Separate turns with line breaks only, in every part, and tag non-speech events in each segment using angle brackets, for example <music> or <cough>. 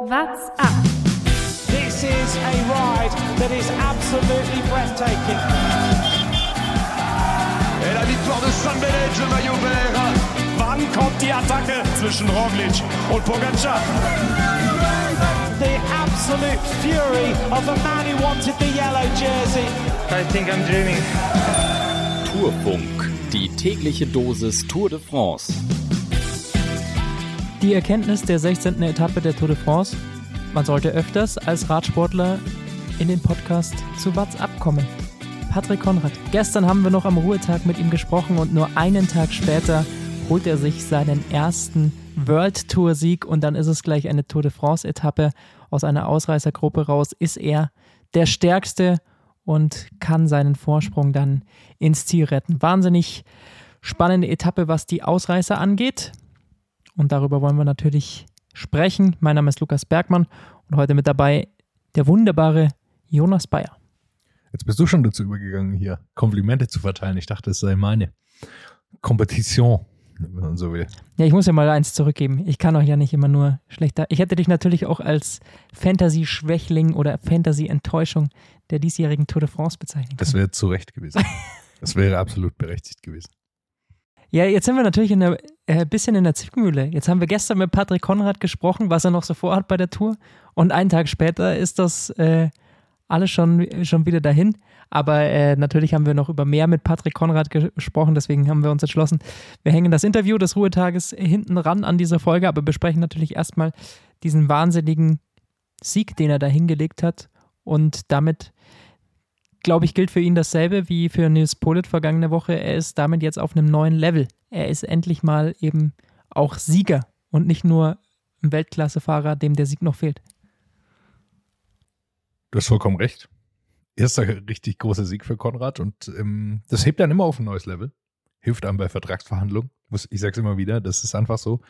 What's up?
This is a ride that is absolutely breathtaking.
Et la victoire de San Benedge, le maillot vert.
Wann kommt die Attacke zwischen Roglic und Pogacar? The absolute fury of a man who wanted the yellow jersey.
I think I'm dreaming.
Tourfunk, die tägliche Dosis Tour de France.
Die Erkenntnis der 16. Etappe der Tour de France. Man sollte öfters als Radsportler in den Podcast zu WhatsApp kommen. Patrick Konrad. Gestern haben wir noch am Ruhetag mit ihm gesprochen und nur einen Tag später holt er sich seinen ersten World Tour Sieg und dann ist es gleich eine Tour de France Etappe aus einer Ausreißergruppe raus. Ist er der stärkste und kann seinen Vorsprung dann ins Ziel retten. Wahnsinnig spannende Etappe, was die Ausreißer angeht. Und darüber wollen wir natürlich sprechen. Mein Name ist Lukas Bergmann und heute mit dabei der wunderbare Jonas Bayer.
Jetzt bist du schon dazu übergegangen, hier Komplimente zu verteilen. Ich dachte, es sei meine Kompetition, wenn man so will.
Ja, ich muss ja mal eins zurückgeben. Ich kann euch ja nicht immer nur schlechter. Ich hätte dich natürlich auch als Fantasy-Schwächling oder Fantasy-Enttäuschung der diesjährigen Tour de France bezeichnen können.
Das wäre zu Recht gewesen. <laughs> Das wäre absolut berechtigt gewesen.
Ja, jetzt sind wir natürlich ein äh, bisschen in der Zwickmühle. Jetzt haben wir gestern mit Patrick Konrad gesprochen, was er noch so vorhat bei der Tour. Und einen Tag später ist das äh, alles schon, schon wieder dahin. Aber äh, natürlich haben wir noch über mehr mit Patrick Konrad gesprochen, deswegen haben wir uns entschlossen, wir hängen das Interview des Ruhetages hinten ran an dieser Folge, aber besprechen natürlich erstmal diesen wahnsinnigen Sieg, den er da hingelegt hat. Und damit, glaube ich, gilt für ihn dasselbe wie für Nils Polit vergangene Woche. Er ist damit jetzt auf einem neuen Level. Er ist endlich mal eben auch Sieger und nicht nur ein Weltklassefahrer, dem der Sieg noch fehlt.
Du hast vollkommen recht. Erster richtig großer Sieg für Konrad und ähm, das hebt dann immer auf ein neues Level. Hilft einem bei Vertragsverhandlungen. Ich sag's immer wieder, das ist einfach so.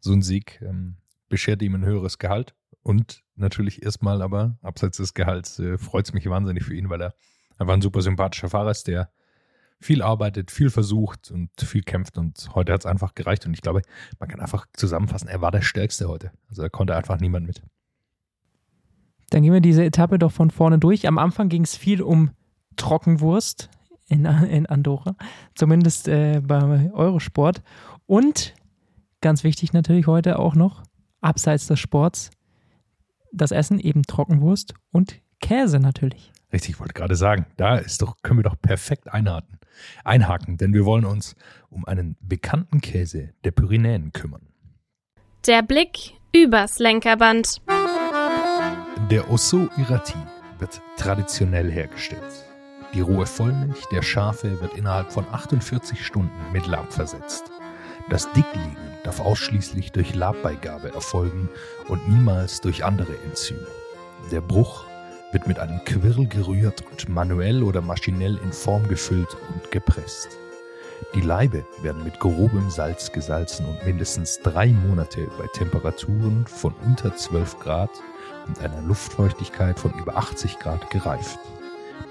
So ein Sieg ähm, beschert ihm ein höheres Gehalt und natürlich erstmal aber, abseits des Gehalts, äh, freut es mich wahnsinnig für ihn, weil er einfach ein super sympathischer Fahrer der viel arbeitet, viel versucht und viel kämpft und heute hat es einfach gereicht und ich glaube, man kann einfach zusammenfassen, er war der Stärkste heute. Also er konnte einfach niemand mit.
Dann gehen wir diese Etappe doch von vorne durch. Am Anfang ging es viel um Trockenwurst in, in Andorra, zumindest äh, bei Eurosport. Und ganz wichtig natürlich heute auch noch, abseits des Sports, das Essen eben Trockenwurst und Käse natürlich.
Richtig, ich wollte gerade sagen, da ist doch, können wir doch perfekt einhaken, einhaken, denn wir wollen uns um einen bekannten Käse der Pyrenäen kümmern.
Der Blick übers Lenkerband.
Der Osso Irati wird traditionell hergestellt. Die rohe Vollmilch der Schafe wird innerhalb von 48 Stunden mit Lab versetzt. Das Dicklegen darf ausschließlich durch Labbeigabe erfolgen und niemals durch andere Enzyme. Der Bruch wird mit einem Quirl gerührt und manuell oder maschinell in Form gefüllt und gepresst. Die Laibe werden mit grobem Salz gesalzen und mindestens drei Monate bei Temperaturen von unter 12 Grad und einer Luftfeuchtigkeit von über 80 Grad gereift.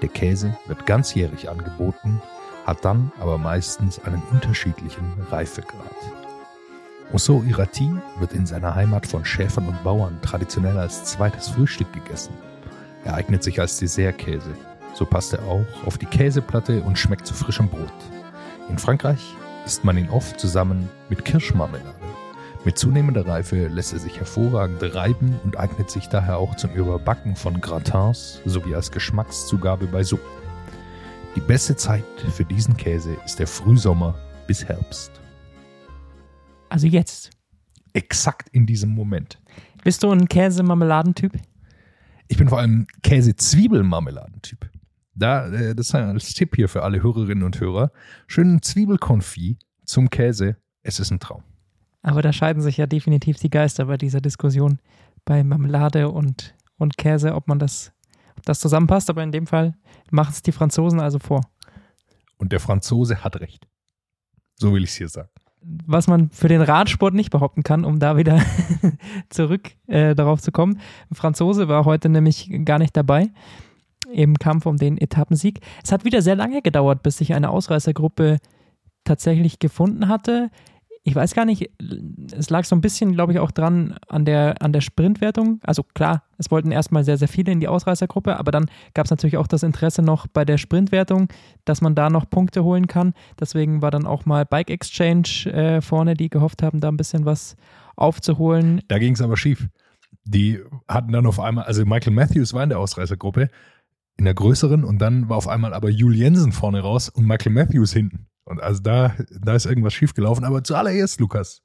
Der Käse wird ganzjährig angeboten, hat dann aber meistens einen unterschiedlichen Reifegrad. Osso Irati wird in seiner Heimat von Schäfern und Bauern traditionell als zweites Frühstück gegessen. Er eignet sich als Dessertkäse. So passt er auch auf die Käseplatte und schmeckt zu frischem Brot. In Frankreich isst man ihn oft zusammen mit Kirschmarmelade. Mit zunehmender Reife lässt er sich hervorragend reiben und eignet sich daher auch zum Überbacken von Gratins sowie als Geschmackszugabe bei Suppen. Die beste Zeit für diesen Käse ist der Frühsommer bis Herbst.
Also jetzt.
Exakt in diesem Moment.
Bist du ein Käse-Marmeladentyp?
Ich bin vor allem Käse-Zwiebelmarmeladentyp. Da, äh, das ist als Tipp hier für alle Hörerinnen und Hörer. Schönen Zwiebelkonfit zum Käse. Es ist ein Traum.
Aber da scheiden sich ja definitiv die Geister bei dieser Diskussion bei Marmelade und, und Käse, ob man das, ob das zusammenpasst. Aber in dem Fall machen es die Franzosen also vor.
Und der Franzose hat recht. So will ich es hier sagen.
Was man für den Radsport nicht behaupten kann, um da wieder <laughs> zurück äh, darauf zu kommen. Ein Franzose war heute nämlich gar nicht dabei im Kampf um den Etappensieg. Es hat wieder sehr lange gedauert, bis sich eine Ausreißergruppe tatsächlich gefunden hatte. Ich weiß gar nicht, es lag so ein bisschen, glaube ich, auch dran an der, an der Sprintwertung. Also klar, es wollten erstmal sehr, sehr viele in die Ausreißergruppe, aber dann gab es natürlich auch das Interesse noch bei der Sprintwertung, dass man da noch Punkte holen kann. Deswegen war dann auch mal Bike Exchange äh, vorne, die gehofft haben, da ein bisschen was aufzuholen.
Da ging es aber schief. Die hatten dann auf einmal, also Michael Matthews war in der Ausreißergruppe, in der größeren, und dann war auf einmal aber Jul Jensen vorne raus und Michael Matthews hinten. Und also da, da ist irgendwas schiefgelaufen. Aber zuallererst, Lukas,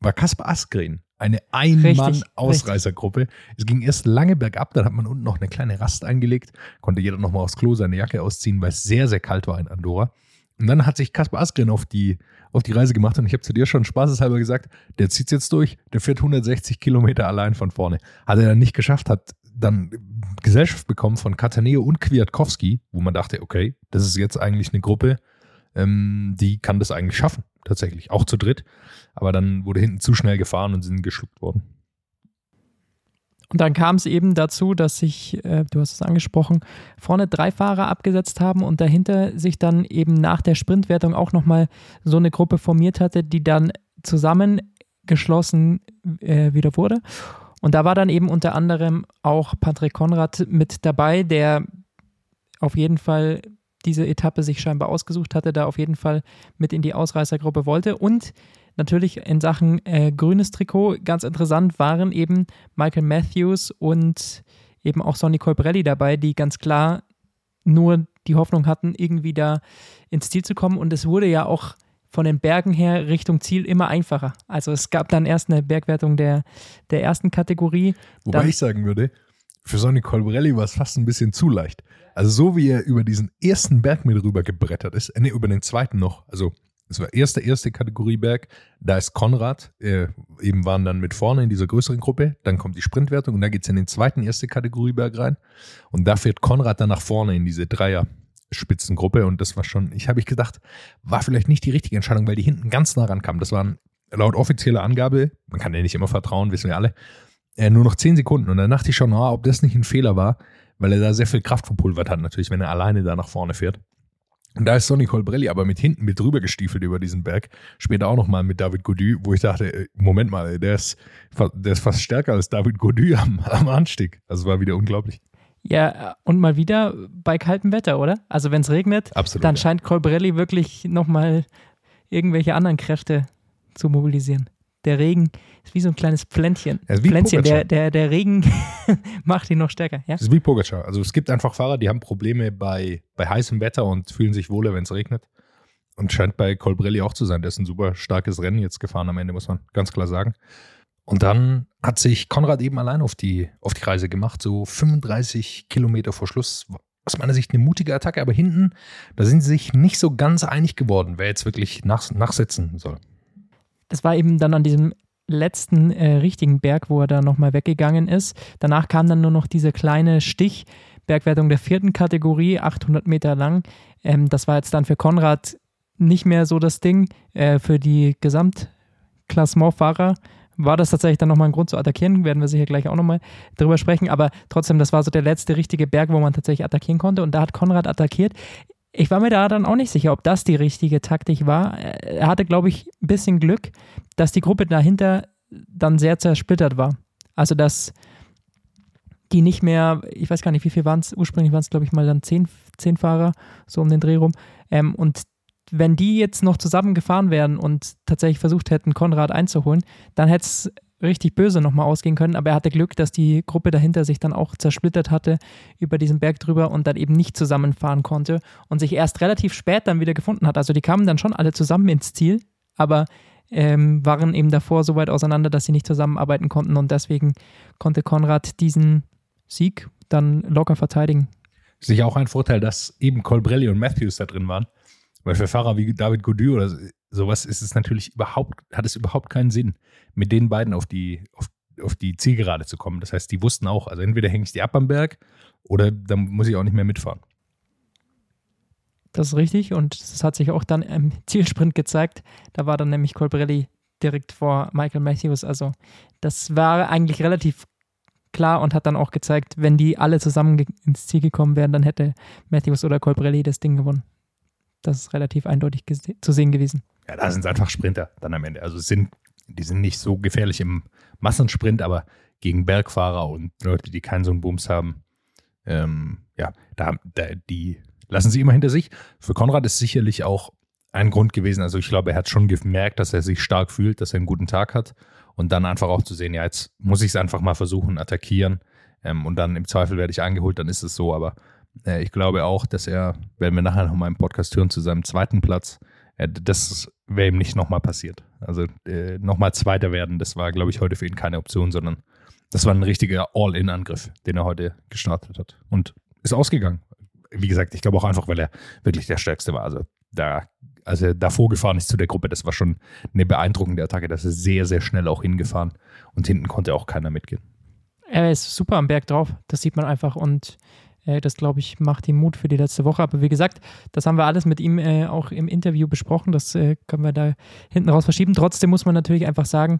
war Kaspar Askren eine Ein-Mann-Ausreißergruppe. Es ging erst lange bergab, dann hat man unten noch eine kleine Rast eingelegt, konnte jeder nochmal aufs Klo seine Jacke ausziehen, weil es sehr, sehr kalt war in Andorra. Und dann hat sich Kaspar Askren auf die, auf die Reise gemacht und ich habe zu dir schon spaßeshalber gesagt, der zieht jetzt durch, der fährt 160 Kilometer allein von vorne. Hat er dann nicht geschafft, hat dann Gesellschaft bekommen von Kataneo und Kwiatkowski, wo man dachte, okay, das ist jetzt eigentlich eine Gruppe, ähm, die kann das eigentlich schaffen, tatsächlich, auch zu dritt. Aber dann wurde hinten zu schnell gefahren und sind geschluckt worden.
Und dann kam es eben dazu, dass sich, äh, du hast es angesprochen, vorne drei Fahrer abgesetzt haben und dahinter sich dann eben nach der Sprintwertung auch nochmal so eine Gruppe formiert hatte, die dann zusammengeschlossen äh, wieder wurde. Und da war dann eben unter anderem auch Patrick Konrad mit dabei, der auf jeden Fall diese Etappe sich scheinbar ausgesucht hatte, da auf jeden Fall mit in die Ausreißergruppe wollte. Und natürlich in Sachen äh, grünes Trikot ganz interessant waren eben Michael Matthews und eben auch Sonny Colbrelli dabei, die ganz klar nur die Hoffnung hatten, irgendwie da ins Ziel zu kommen. Und es wurde ja auch von den Bergen her Richtung Ziel immer einfacher. Also es gab dann erst eine Bergwertung der, der ersten Kategorie.
Wobei
dann,
ich sagen würde, für Sonny Colbrelli war es fast ein bisschen zu leicht. Also so wie er über diesen ersten Berg mit rüber gebrettert ist, äh, nee, über den zweiten noch, also es war erste, erste Kategorie Berg, da ist Konrad, äh, eben waren dann mit vorne in dieser größeren Gruppe, dann kommt die Sprintwertung und da geht es in den zweiten erste Kategorie Berg rein und da fährt Konrad dann nach vorne in diese Dreier Spitzengruppe und das war schon, ich habe ich gedacht, war vielleicht nicht die richtige Entscheidung, weil die hinten ganz nah rankamen. Das waren laut offizieller Angabe, man kann ja nicht immer vertrauen, wissen wir alle, äh, nur noch zehn Sekunden und dann dachte ich schon, oh, ob das nicht ein Fehler war, weil er da sehr viel Kraft verpulvert hat, natürlich, wenn er alleine da nach vorne fährt. Und da ist Sonny Colbrelli aber mit hinten mit drüber gestiefelt über diesen Berg. Später auch nochmal mit David Godu, wo ich dachte, äh, Moment mal, der ist, der ist fast stärker als David Godu am, am Anstieg. Also war wieder unglaublich.
Ja, und mal wieder bei kaltem Wetter, oder? Also wenn es regnet,
Absolut,
dann
ja.
scheint Colbrelli wirklich nochmal irgendwelche anderen Kräfte zu mobilisieren. Der Regen ist wie so ein kleines Pflänzchen.
Ja,
Pflänzchen. Der, der, der Regen <laughs> macht ihn noch stärker. Ja?
Das ist wie Pogacar. Also es gibt einfach Fahrer, die haben Probleme bei, bei heißem Wetter und fühlen sich wohler, wenn es regnet. Und scheint bei Colbrelli auch zu sein. Der ist ein super starkes Rennen jetzt gefahren am Ende, muss man ganz klar sagen. Und dann hat sich Konrad eben allein auf die, auf die Reise gemacht, so 35 Kilometer vor Schluss. Aus meiner Sicht eine mutige Attacke, aber hinten, da sind sie sich nicht so ganz einig geworden, wer jetzt wirklich nach, nachsetzen soll.
Das war eben dann an diesem letzten äh, richtigen Berg, wo er da nochmal weggegangen ist. Danach kam dann nur noch diese kleine Stichbergwertung der vierten Kategorie, 800 Meter lang. Ähm, das war jetzt dann für Konrad nicht mehr so das Ding. Äh, für die Gesamtklassementfahrer war das tatsächlich dann nochmal ein Grund zu attackieren. Werden wir sicher gleich auch nochmal drüber sprechen. Aber trotzdem, das war so der letzte richtige Berg, wo man tatsächlich attackieren konnte. Und da hat Konrad attackiert. Ich war mir da dann auch nicht sicher, ob das die richtige Taktik war. Er hatte, glaube ich, ein bisschen Glück, dass die Gruppe dahinter dann sehr zersplittert war. Also, dass die nicht mehr, ich weiß gar nicht, wie viel waren es, ursprünglich waren es, glaube ich, mal dann zehn, zehn Fahrer, so um den Dreh rum. Ähm, und wenn die jetzt noch zusammengefahren wären und tatsächlich versucht hätten, Konrad einzuholen, dann hätte es richtig böse nochmal ausgehen können, aber er hatte Glück, dass die Gruppe dahinter sich dann auch zersplittert hatte über diesen Berg drüber und dann eben nicht zusammenfahren konnte und sich erst relativ spät dann wieder gefunden hat. Also die kamen dann schon alle zusammen ins Ziel, aber ähm, waren eben davor so weit auseinander, dass sie nicht zusammenarbeiten konnten und deswegen konnte Konrad diesen Sieg dann locker verteidigen.
Sicher auch ein Vorteil, dass eben Colbrelli und Matthews da drin waren. Weil für Fahrer wie David Godu oder sowas ist es natürlich überhaupt, hat es überhaupt keinen Sinn, mit den beiden auf die, auf, auf die Zielgerade zu kommen. Das heißt, die wussten auch, also entweder hänge ich die ab am Berg oder dann muss ich auch nicht mehr mitfahren.
Das ist richtig und das hat sich auch dann im <laughs> Zielsprint gezeigt. Da war dann nämlich Colbrelli direkt vor Michael Matthews. Also das war eigentlich relativ klar und hat dann auch gezeigt, wenn die alle zusammen ins Ziel gekommen wären, dann hätte Matthews oder Colbrelli das Ding gewonnen. Das ist relativ eindeutig zu sehen gewesen.
Ja, da sind es einfach Sprinter dann am Ende. Also sind, die sind nicht so gefährlich im Massensprint, aber gegen Bergfahrer und Leute, die keinen so einen Bums haben, ähm, ja, da, da, die lassen sie immer hinter sich. Für Konrad ist sicherlich auch ein Grund gewesen. Also ich glaube, er hat schon gemerkt, dass er sich stark fühlt, dass er einen guten Tag hat und dann einfach auch zu sehen, ja, jetzt muss ich es einfach mal versuchen, attackieren ähm, und dann im Zweifel werde ich angeholt, dann ist es so. Aber ich glaube auch, dass er, werden wir nachher noch mal im Podcast hören, zu seinem zweiten Platz, äh, das wäre ihm nicht nochmal passiert. Also äh, nochmal Zweiter werden, das war, glaube ich, heute für ihn keine Option, sondern das war ein richtiger All-In-Angriff, den er heute gestartet hat und ist ausgegangen. Wie gesagt, ich glaube auch einfach, weil er wirklich der Stärkste war. Also da als er davor gefahren ist zu der Gruppe, das war schon eine beeindruckende Attacke. Das ist sehr, sehr schnell auch hingefahren und hinten konnte auch keiner mitgehen.
Er ist super am Berg drauf, das sieht man einfach und äh, das, glaube ich, macht ihm Mut für die letzte Woche. Aber wie gesagt, das haben wir alles mit ihm äh, auch im Interview besprochen. Das äh, können wir da hinten raus verschieben. Trotzdem muss man natürlich einfach sagen,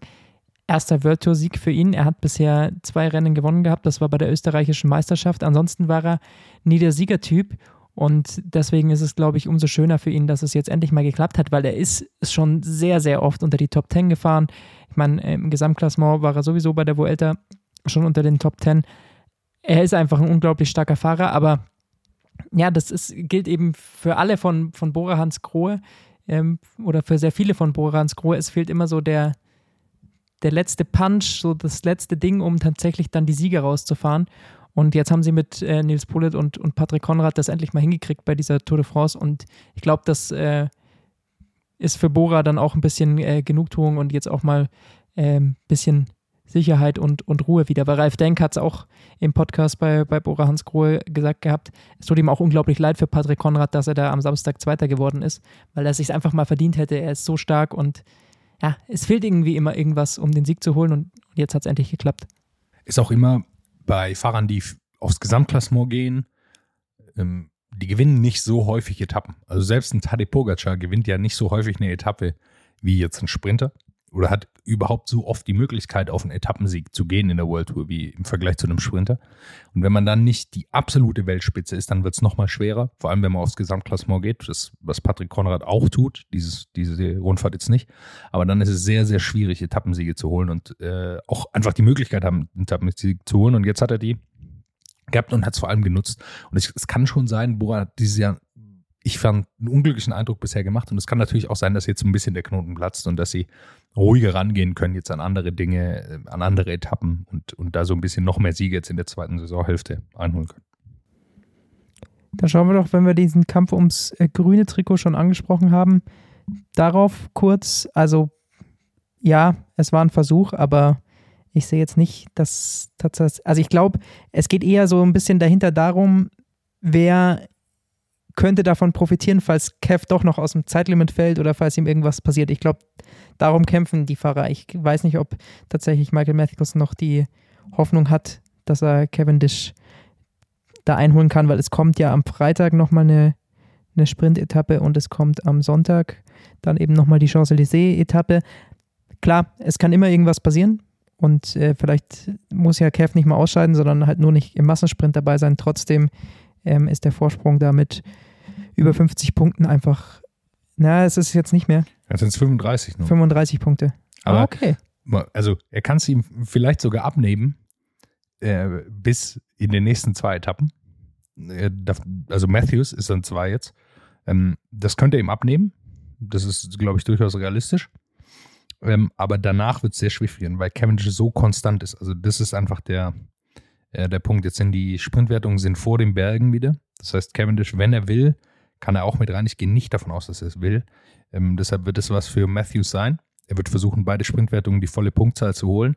erster World Tour Sieg für ihn. Er hat bisher zwei Rennen gewonnen gehabt. Das war bei der österreichischen Meisterschaft. Ansonsten war er nie der Siegertyp. Und deswegen ist es, glaube ich, umso schöner für ihn, dass es jetzt endlich mal geklappt hat, weil er ist schon sehr, sehr oft unter die Top 10 gefahren. Ich meine, im Gesamtklassement war er sowieso bei der Vuelta schon unter den Top 10. Er ist einfach ein unglaublich starker Fahrer, aber ja, das ist, gilt eben für alle von, von Bora Hans Grohe ähm, oder für sehr viele von Bora Hans Grohe. Es fehlt immer so der, der letzte Punch, so das letzte Ding, um tatsächlich dann die Siege rauszufahren. Und jetzt haben sie mit äh, Nils Pullet und, und Patrick Konrad das endlich mal hingekriegt bei dieser Tour de France. Und ich glaube, das äh, ist für Bora dann auch ein bisschen äh, Genugtuung und jetzt auch mal ein ähm, bisschen Sicherheit und, und Ruhe wieder. Weil Ralf Denk hat es auch im Podcast bei, bei Bora Hans Grohe gesagt gehabt, es tut ihm auch unglaublich leid für Patrick Konrad, dass er da am Samstag Zweiter geworden ist, weil er sich einfach mal verdient hätte. Er ist so stark und ja, es fehlt irgendwie immer irgendwas, um den Sieg zu holen und jetzt hat es endlich geklappt.
Ist auch immer bei Fahrern, die aufs Gesamtklassement gehen, ähm, die gewinnen nicht so häufig Etappen. Also selbst ein Tadej Pogacar gewinnt ja nicht so häufig eine Etappe wie jetzt ein Sprinter oder hat überhaupt so oft die Möglichkeit, auf einen Etappensieg zu gehen in der World Tour, wie im Vergleich zu einem Sprinter. Und wenn man dann nicht die absolute Weltspitze ist, dann wird es nochmal schwerer, vor allem wenn man aufs Gesamtklassement geht, das, was Patrick Konrad auch tut, dieses, diese Rundfahrt jetzt nicht. Aber dann ist es sehr, sehr schwierig, Etappensiege zu holen und äh, auch einfach die Möglichkeit haben, einen Etappensieg zu holen. Und jetzt hat er die gehabt und hat es vor allem genutzt. Und ich, es kann schon sein, Bora hat dieses Jahr ich fand einen unglücklichen Eindruck bisher gemacht und es kann natürlich auch sein, dass jetzt ein bisschen der Knoten platzt und dass sie ruhiger rangehen können jetzt an andere Dinge, äh, an andere Etappen und, und da so ein bisschen noch mehr Siege jetzt in der zweiten Saisonhälfte einholen können.
Dann schauen wir doch, wenn wir diesen Kampf ums äh, grüne Trikot schon angesprochen haben, darauf kurz, also ja, es war ein Versuch, aber ich sehe jetzt nicht, dass tatsächlich, also ich glaube, es geht eher so ein bisschen dahinter darum, wer könnte davon profitieren, falls Kev doch noch aus dem Zeitlimit fällt oder falls ihm irgendwas passiert. Ich glaube, darum kämpfen die Fahrer. Ich weiß nicht, ob tatsächlich Michael Matthews noch die Hoffnung hat, dass er Cavendish da einholen kann, weil es kommt ja am Freitag nochmal eine, eine Sprint-Etappe und es kommt am Sonntag dann eben nochmal die Champs-Élysées-Etappe. Klar, es kann immer irgendwas passieren und äh, vielleicht muss ja Kev nicht mal ausscheiden, sondern halt nur nicht im Massensprint dabei sein. Trotzdem ähm, ist der Vorsprung damit über 50 Punkten einfach, na, es ist jetzt nicht mehr.
Jetzt sind es 35
nur. 35 Punkte.
Aber ah, okay. Also er kann es ihm vielleicht sogar abnehmen äh, bis in den nächsten zwei Etappen. Also Matthews ist dann zwei jetzt. Ähm, das könnte er ihm abnehmen. Das ist, glaube ich, durchaus realistisch. Ähm, aber danach wird es sehr schwierig werden, weil Cavendish so konstant ist. Also das ist einfach der, äh, der Punkt. Jetzt sind die Sprintwertungen sind vor den Bergen wieder. Das heißt, Cavendish, wenn er will, kann er auch mit rein. Ich gehe nicht davon aus, dass er es will. Ähm, deshalb wird es was für Matthews sein. Er wird versuchen, beide Sprintwertungen die volle Punktzahl zu holen.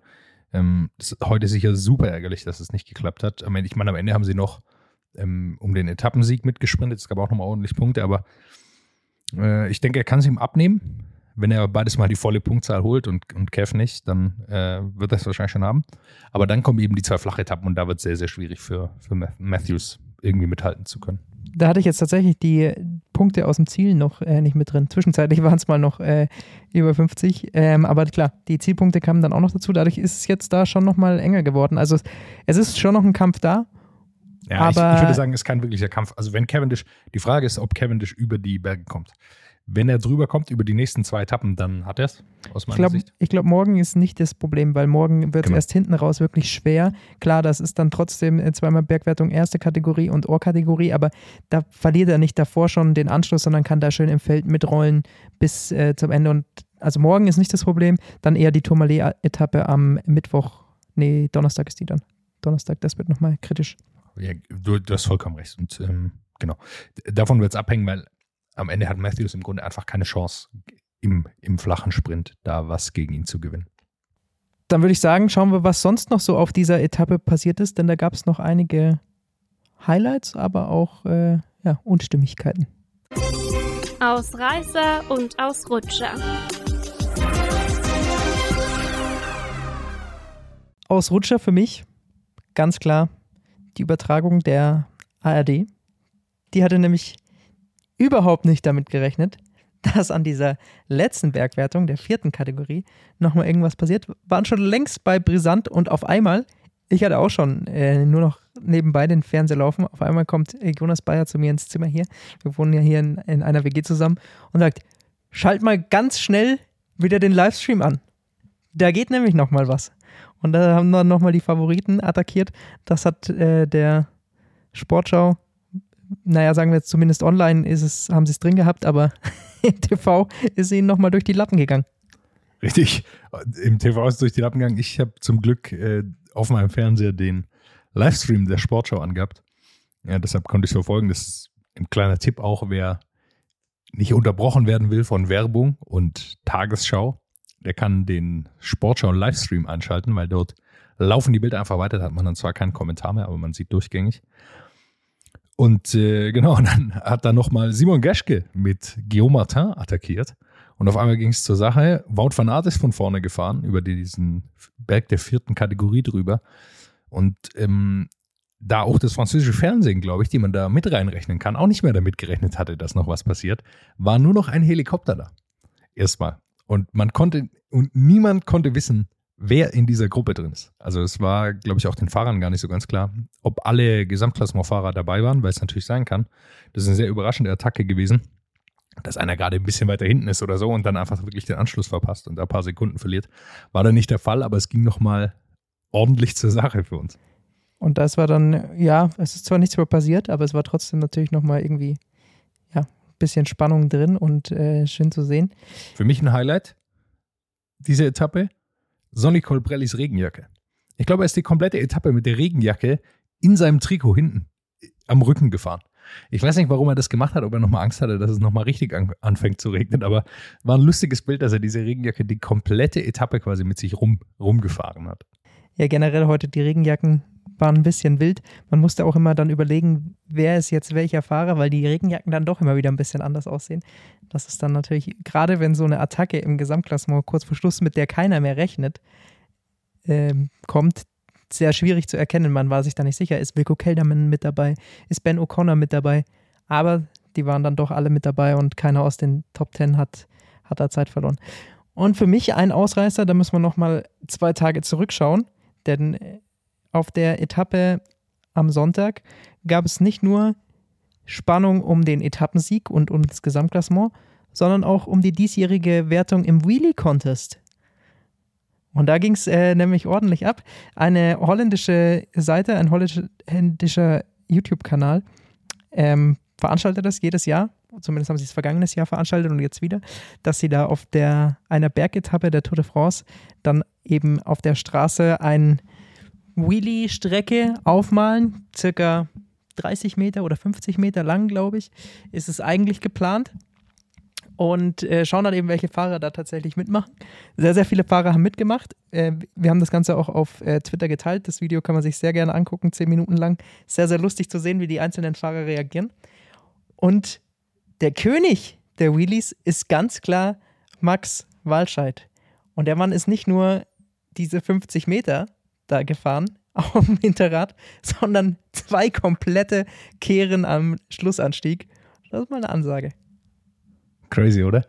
Ähm, ist heute sicher super ärgerlich, dass es nicht geklappt hat. Ich meine, am Ende haben sie noch ähm, um den Etappensieg mitgesprintet. Es gab auch nochmal ordentlich Punkte, aber äh, ich denke, er kann es ihm abnehmen. Wenn er beides mal die volle Punktzahl holt und, und Kev nicht, dann äh, wird er es wahrscheinlich schon haben. Aber dann kommen eben die zwei Flachetappen und da wird es sehr, sehr schwierig für, für Matthews irgendwie mithalten zu können.
Da hatte ich jetzt tatsächlich die Punkte aus dem Ziel noch äh, nicht mit drin. Zwischenzeitlich <laughs> waren es mal noch äh, über 50. Ähm, aber klar, die Zielpunkte kamen dann auch noch dazu. Dadurch ist es jetzt da schon nochmal enger geworden. Also es ist schon noch ein Kampf da.
Ja,
Aber-
ich, ich würde sagen, es ist kein wirklicher Kampf. Also wenn Cavendish, die Frage ist, ob Cavendish über die Berge kommt. Wenn er drüber kommt, über die nächsten zwei Etappen, dann hat er es, aus
Ich
meiner
glaube,
Sicht.
glaub, morgen ist nicht das Problem, weil morgen wird es
Genau.
erst hinten raus wirklich schwer. Klar, das ist dann trotzdem äh, zweimal Bergwertung erste Kategorie und Ohrkategorie, aber da verliert er nicht davor schon den Anschluss, sondern kann da schön im Feld mitrollen bis äh, zum Ende. Und also morgen ist nicht das Problem, dann eher die Tourmalet-Etappe am Mittwoch. Nee, Donnerstag ist die dann. Donnerstag, das wird nochmal kritisch.
Ja, du, du hast vollkommen recht. Und ähm, genau. Davon wird es abhängen, weil am Ende hat Matthews im Grunde einfach keine Chance, im, im flachen Sprint da was gegen ihn zu gewinnen.
Dann würde ich sagen, schauen wir, was sonst noch so auf dieser Etappe passiert ist, denn da gab es noch einige Highlights, aber auch äh, ja, Unstimmigkeiten.
Ausreißer und Ausrutscher.
Ausrutscher für mich, ganz klar, die Übertragung der ARD. Die hatte nämlich überhaupt nicht damit gerechnet, dass an dieser letzten Bergwertung, der vierten Kategorie, nochmal irgendwas passiert. Waren schon längst bei Brisant und auf einmal, ich hatte auch schon äh, nur noch nebenbei den Fernseher laufen, auf einmal kommt Jonas Bayer zu mir ins Zimmer hier, wir wohnen ja hier in, in einer WG zusammen, und sagt, schalt mal ganz schnell wieder den Livestream an. Da geht nämlich nochmal was. Und da haben dann nochmal die Favoriten attackiert. Das hat äh, der Sportschau, naja, sagen wir jetzt zumindest online, ist es, haben sie es drin gehabt, aber <laughs> im TV ist ihnen nochmal durch die Lappen gegangen.
Richtig. Im TV ist es durch die Lappen gegangen. Ich habe zum Glück äh, auf meinem Fernseher den Livestream der Sportschau angehabt. Ja, deshalb konnte ich es verfolgen. Das ist ein kleiner Tipp auch, wer nicht unterbrochen werden will von Werbung und Tagesschau, der kann den Sportschau Livestream einschalten, weil dort laufen die Bilder einfach weiter. Da hat man dann zwar keinen Kommentar mehr, aber man sieht durchgängig. Und äh, genau, <laughs> und dann hat da nochmal Simon Geschke mit Guillaume Martin attackiert. Und auf einmal ging es zur Sache. Wout van Aert ist von vorne gefahren, über diesen Berg der vierten Kategorie drüber. Und ähm, da auch das französische Fernsehen, glaube ich, die man da mit reinrechnen kann, auch nicht mehr damit gerechnet hatte, dass noch was passiert, war nur noch ein Helikopter da. Erstmal. Und man konnte, und niemand konnte wissen, wer in dieser Gruppe drin ist. Also es war, glaube ich, auch den Fahrern gar nicht so ganz klar, ob alle Gesamtklassementfahrer dabei waren, weil es natürlich sein kann. Das ist eine sehr überraschende Attacke gewesen, dass einer gerade ein bisschen weiter hinten ist oder so und dann einfach wirklich den Anschluss verpasst und da ein paar Sekunden verliert. War dann nicht der Fall, aber es ging nochmal ordentlich zur Sache für uns.
Und das war dann, ja, es ist zwar nichts mehr passiert, aber es war trotzdem natürlich nochmal irgendwie, ja, ein bisschen Spannung drin und äh, schön zu sehen.
Für mich ein Highlight, diese Etappe, Sonny Colbrellis Regenjacke. Ich glaube, er ist die komplette Etappe mit der Regenjacke in seinem Trikot hinten am Rücken gefahren. Ich weiß nicht, warum er das gemacht hat, ob er nochmal Angst hatte, dass es nochmal richtig an, anfängt zu regnen, aber war ein lustiges Bild, dass er diese Regenjacke die komplette Etappe quasi mit sich rum, rumgefahren hat.
Ja, generell heute die Regenjacken waren ein bisschen wild. Man musste auch immer dann überlegen, wer ist jetzt welcher Fahrer, weil die Regenjacken dann doch immer wieder ein bisschen anders aussehen. Das ist dann natürlich, gerade wenn so eine Attacke im Gesamtklassement kurz vor Schluss, mit der keiner mehr rechnet, ähm, kommt, sehr schwierig zu erkennen. Man war sich da nicht sicher, ist Wilco Kelderman mit dabei, ist Ben O'Connor mit dabei, aber die waren dann doch alle mit dabei und keiner aus den Top Ten hat, hat da Zeit verloren. Und für mich ein Ausreißer, da müssen wir nochmal zwei Tage zurückschauen, denn auf der Etappe am Sonntag gab es nicht nur Spannung um den Etappensieg und um das Gesamtklassement, sondern auch um die diesjährige Wertung im Wheelie Contest. Und da ging es äh, nämlich ordentlich ab. Eine holländische Seite, ein holländischer YouTube-Kanal ähm, veranstaltet das jedes Jahr. Zumindest haben sie es vergangenes Jahr veranstaltet und jetzt wieder, dass sie da auf der einer Bergetappe der Tour de France dann eben auf der Straße ein Wheelie-Strecke aufmalen, circa 30 Meter oder 50 Meter lang, glaube ich, ist es eigentlich geplant. Und äh, schauen dann eben, welche Fahrer da tatsächlich mitmachen. Sehr, sehr viele Fahrer haben mitgemacht. Äh, wir haben das Ganze auch auf äh, Twitter geteilt. Das Video kann man sich sehr gerne angucken, zehn Minuten lang. Sehr, sehr lustig zu sehen, wie die einzelnen Fahrer reagieren. Und der König der Wheelies ist ganz klar Max Walscheid. Und der Mann ist nicht nur diese 50 Meter da gefahren <laughs> auf dem Hinterrad, sondern zwei komplette Kehren am Schlussanstieg. Das ist mal eine Ansage.
Crazy, oder?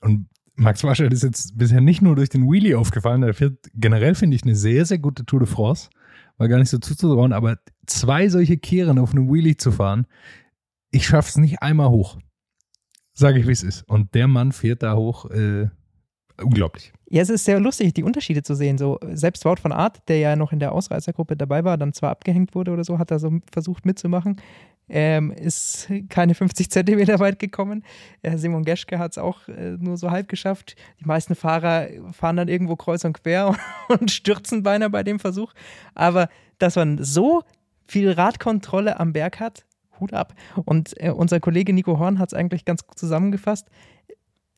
Und Max Wascher ist jetzt bisher nicht nur durch den Wheelie aufgefallen, er fährt generell, finde ich, eine sehr, sehr gute Tour de France, war gar nicht so zuzutrauen, aber zwei solche Kehren auf einem Wheelie zu fahren, ich schaff's nicht einmal hoch. Sage ich, wie es ist. Und der Mann fährt da hoch, äh, unglaublich.
Ja, es ist sehr lustig, die Unterschiede zu sehen. So, selbst Wout von Art, der ja noch in der Ausreißergruppe dabei war, dann zwar abgehängt wurde oder so, hat er so versucht mitzumachen. Ähm, ist keine 50 Zentimeter weit gekommen. Äh, Simon Geschke hat es auch äh, nur so halb geschafft. Die meisten Fahrer fahren dann irgendwo kreuz und quer <laughs> und stürzen beinahe bei dem Versuch. Aber dass man so viel Radkontrolle am Berg hat, Hut ab. Und äh, unser Kollege Nico Horn hat es eigentlich ganz gut zusammengefasst.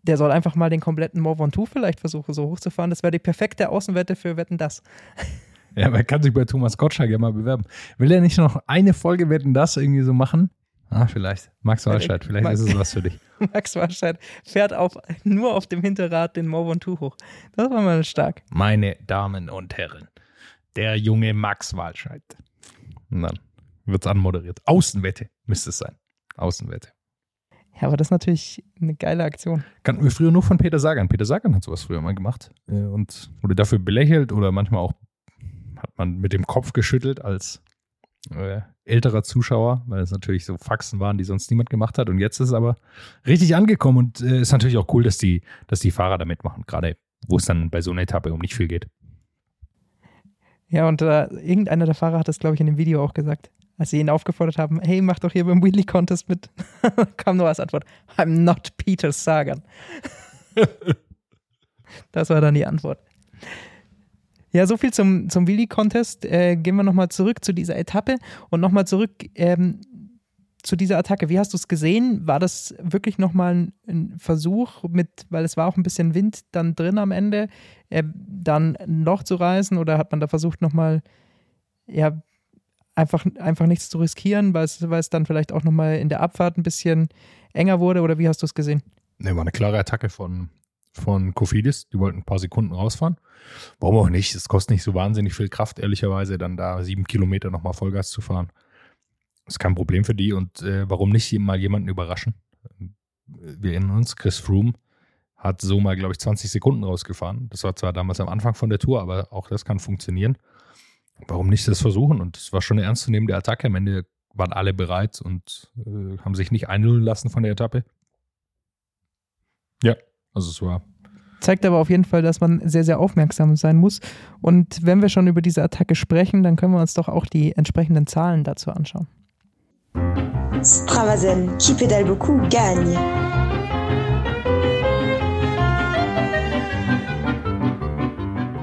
Der soll einfach mal den kompletten Mont Ventoux vielleicht versuchen, so hochzufahren. Das wäre die perfekte Außenwette für Wetten das. <laughs>
Ja, man kann sich bei Thomas Gottschalk ja mal bewerben. Will er nicht noch eine Folge Wetten das irgendwie so machen? Ah, vielleicht. Max Walscheid, vielleicht Max, ist es was für dich. <laughs>
Max Walscheid fährt auf, nur auf dem Hinterrad den Mont Ventoux hoch. Das war mal stark.
Meine Damen und Herren, der junge Max Walscheid. Und dann wird es anmoderiert. Außenwette müsste es sein. Außenwette.
Ja, aber das ist natürlich eine geile Aktion.
Kannten wir früher nur von Peter Sagan. Peter Sagan hat sowas früher mal gemacht äh, und wurde dafür belächelt oder manchmal auch hat man mit dem Kopf geschüttelt als äh, älterer Zuschauer, weil es natürlich so Faxen waren, die sonst niemand gemacht hat. Und jetzt ist es aber richtig angekommen und äh, ist natürlich auch cool, dass die, dass die Fahrer da mitmachen, gerade wo es dann bei so einer Etappe um nicht viel geht.
Ja, und äh, irgendeiner der Fahrer hat das, glaube ich, in dem Video auch gesagt. Als sie ihn aufgefordert haben, hey, mach doch hier beim Wheelie Contest mit, <laughs> kam nur als Antwort, I'm not Peter Sagan. <laughs> das war dann die Antwort. Ja, so viel zum, zum Willi-Contest. Äh, gehen wir nochmal zurück zu dieser Etappe und nochmal zurück ähm, zu dieser Attacke. Wie hast du es gesehen? War das wirklich nochmal ein, ein Versuch mit, weil es war auch ein bisschen Wind dann drin am Ende, äh, dann ein Loch zu reißen oder hat man da versucht nochmal, ja, einfach, einfach nichts zu riskieren, weil es, dann vielleicht auch nochmal in der Abfahrt ein bisschen enger wurde oder wie hast du es gesehen?
Ne, war eine klare Attacke von, von Kofidis. Die wollten ein paar Sekunden rausfahren. Warum auch nicht? Es kostet nicht so wahnsinnig viel Kraft, ehrlicherweise, dann da sieben Kilometer nochmal Vollgas zu fahren. Ist kein Problem für die. Und äh, warum nicht mal jemanden überraschen? Wir erinnern uns, Chris Froome hat so mal, glaube ich, 20 Sekunden rausgefahren. Das war zwar damals am Anfang von der Tour, aber auch das kann funktionieren. Warum nicht das versuchen? Und es war schon eine ernstzunehmende Attacke. Am Ende waren alle bereit und äh, haben sich nicht einlullen lassen von der Etappe. Ja, also es war.
Zeigt aber auf jeden Fall, dass man sehr, sehr aufmerksam sein muss. Und wenn wir schon über diese Attacke sprechen, dann können wir uns doch auch die entsprechenden Zahlen dazu anschauen.
Stravazen, qui pédale beaucoup, gagne.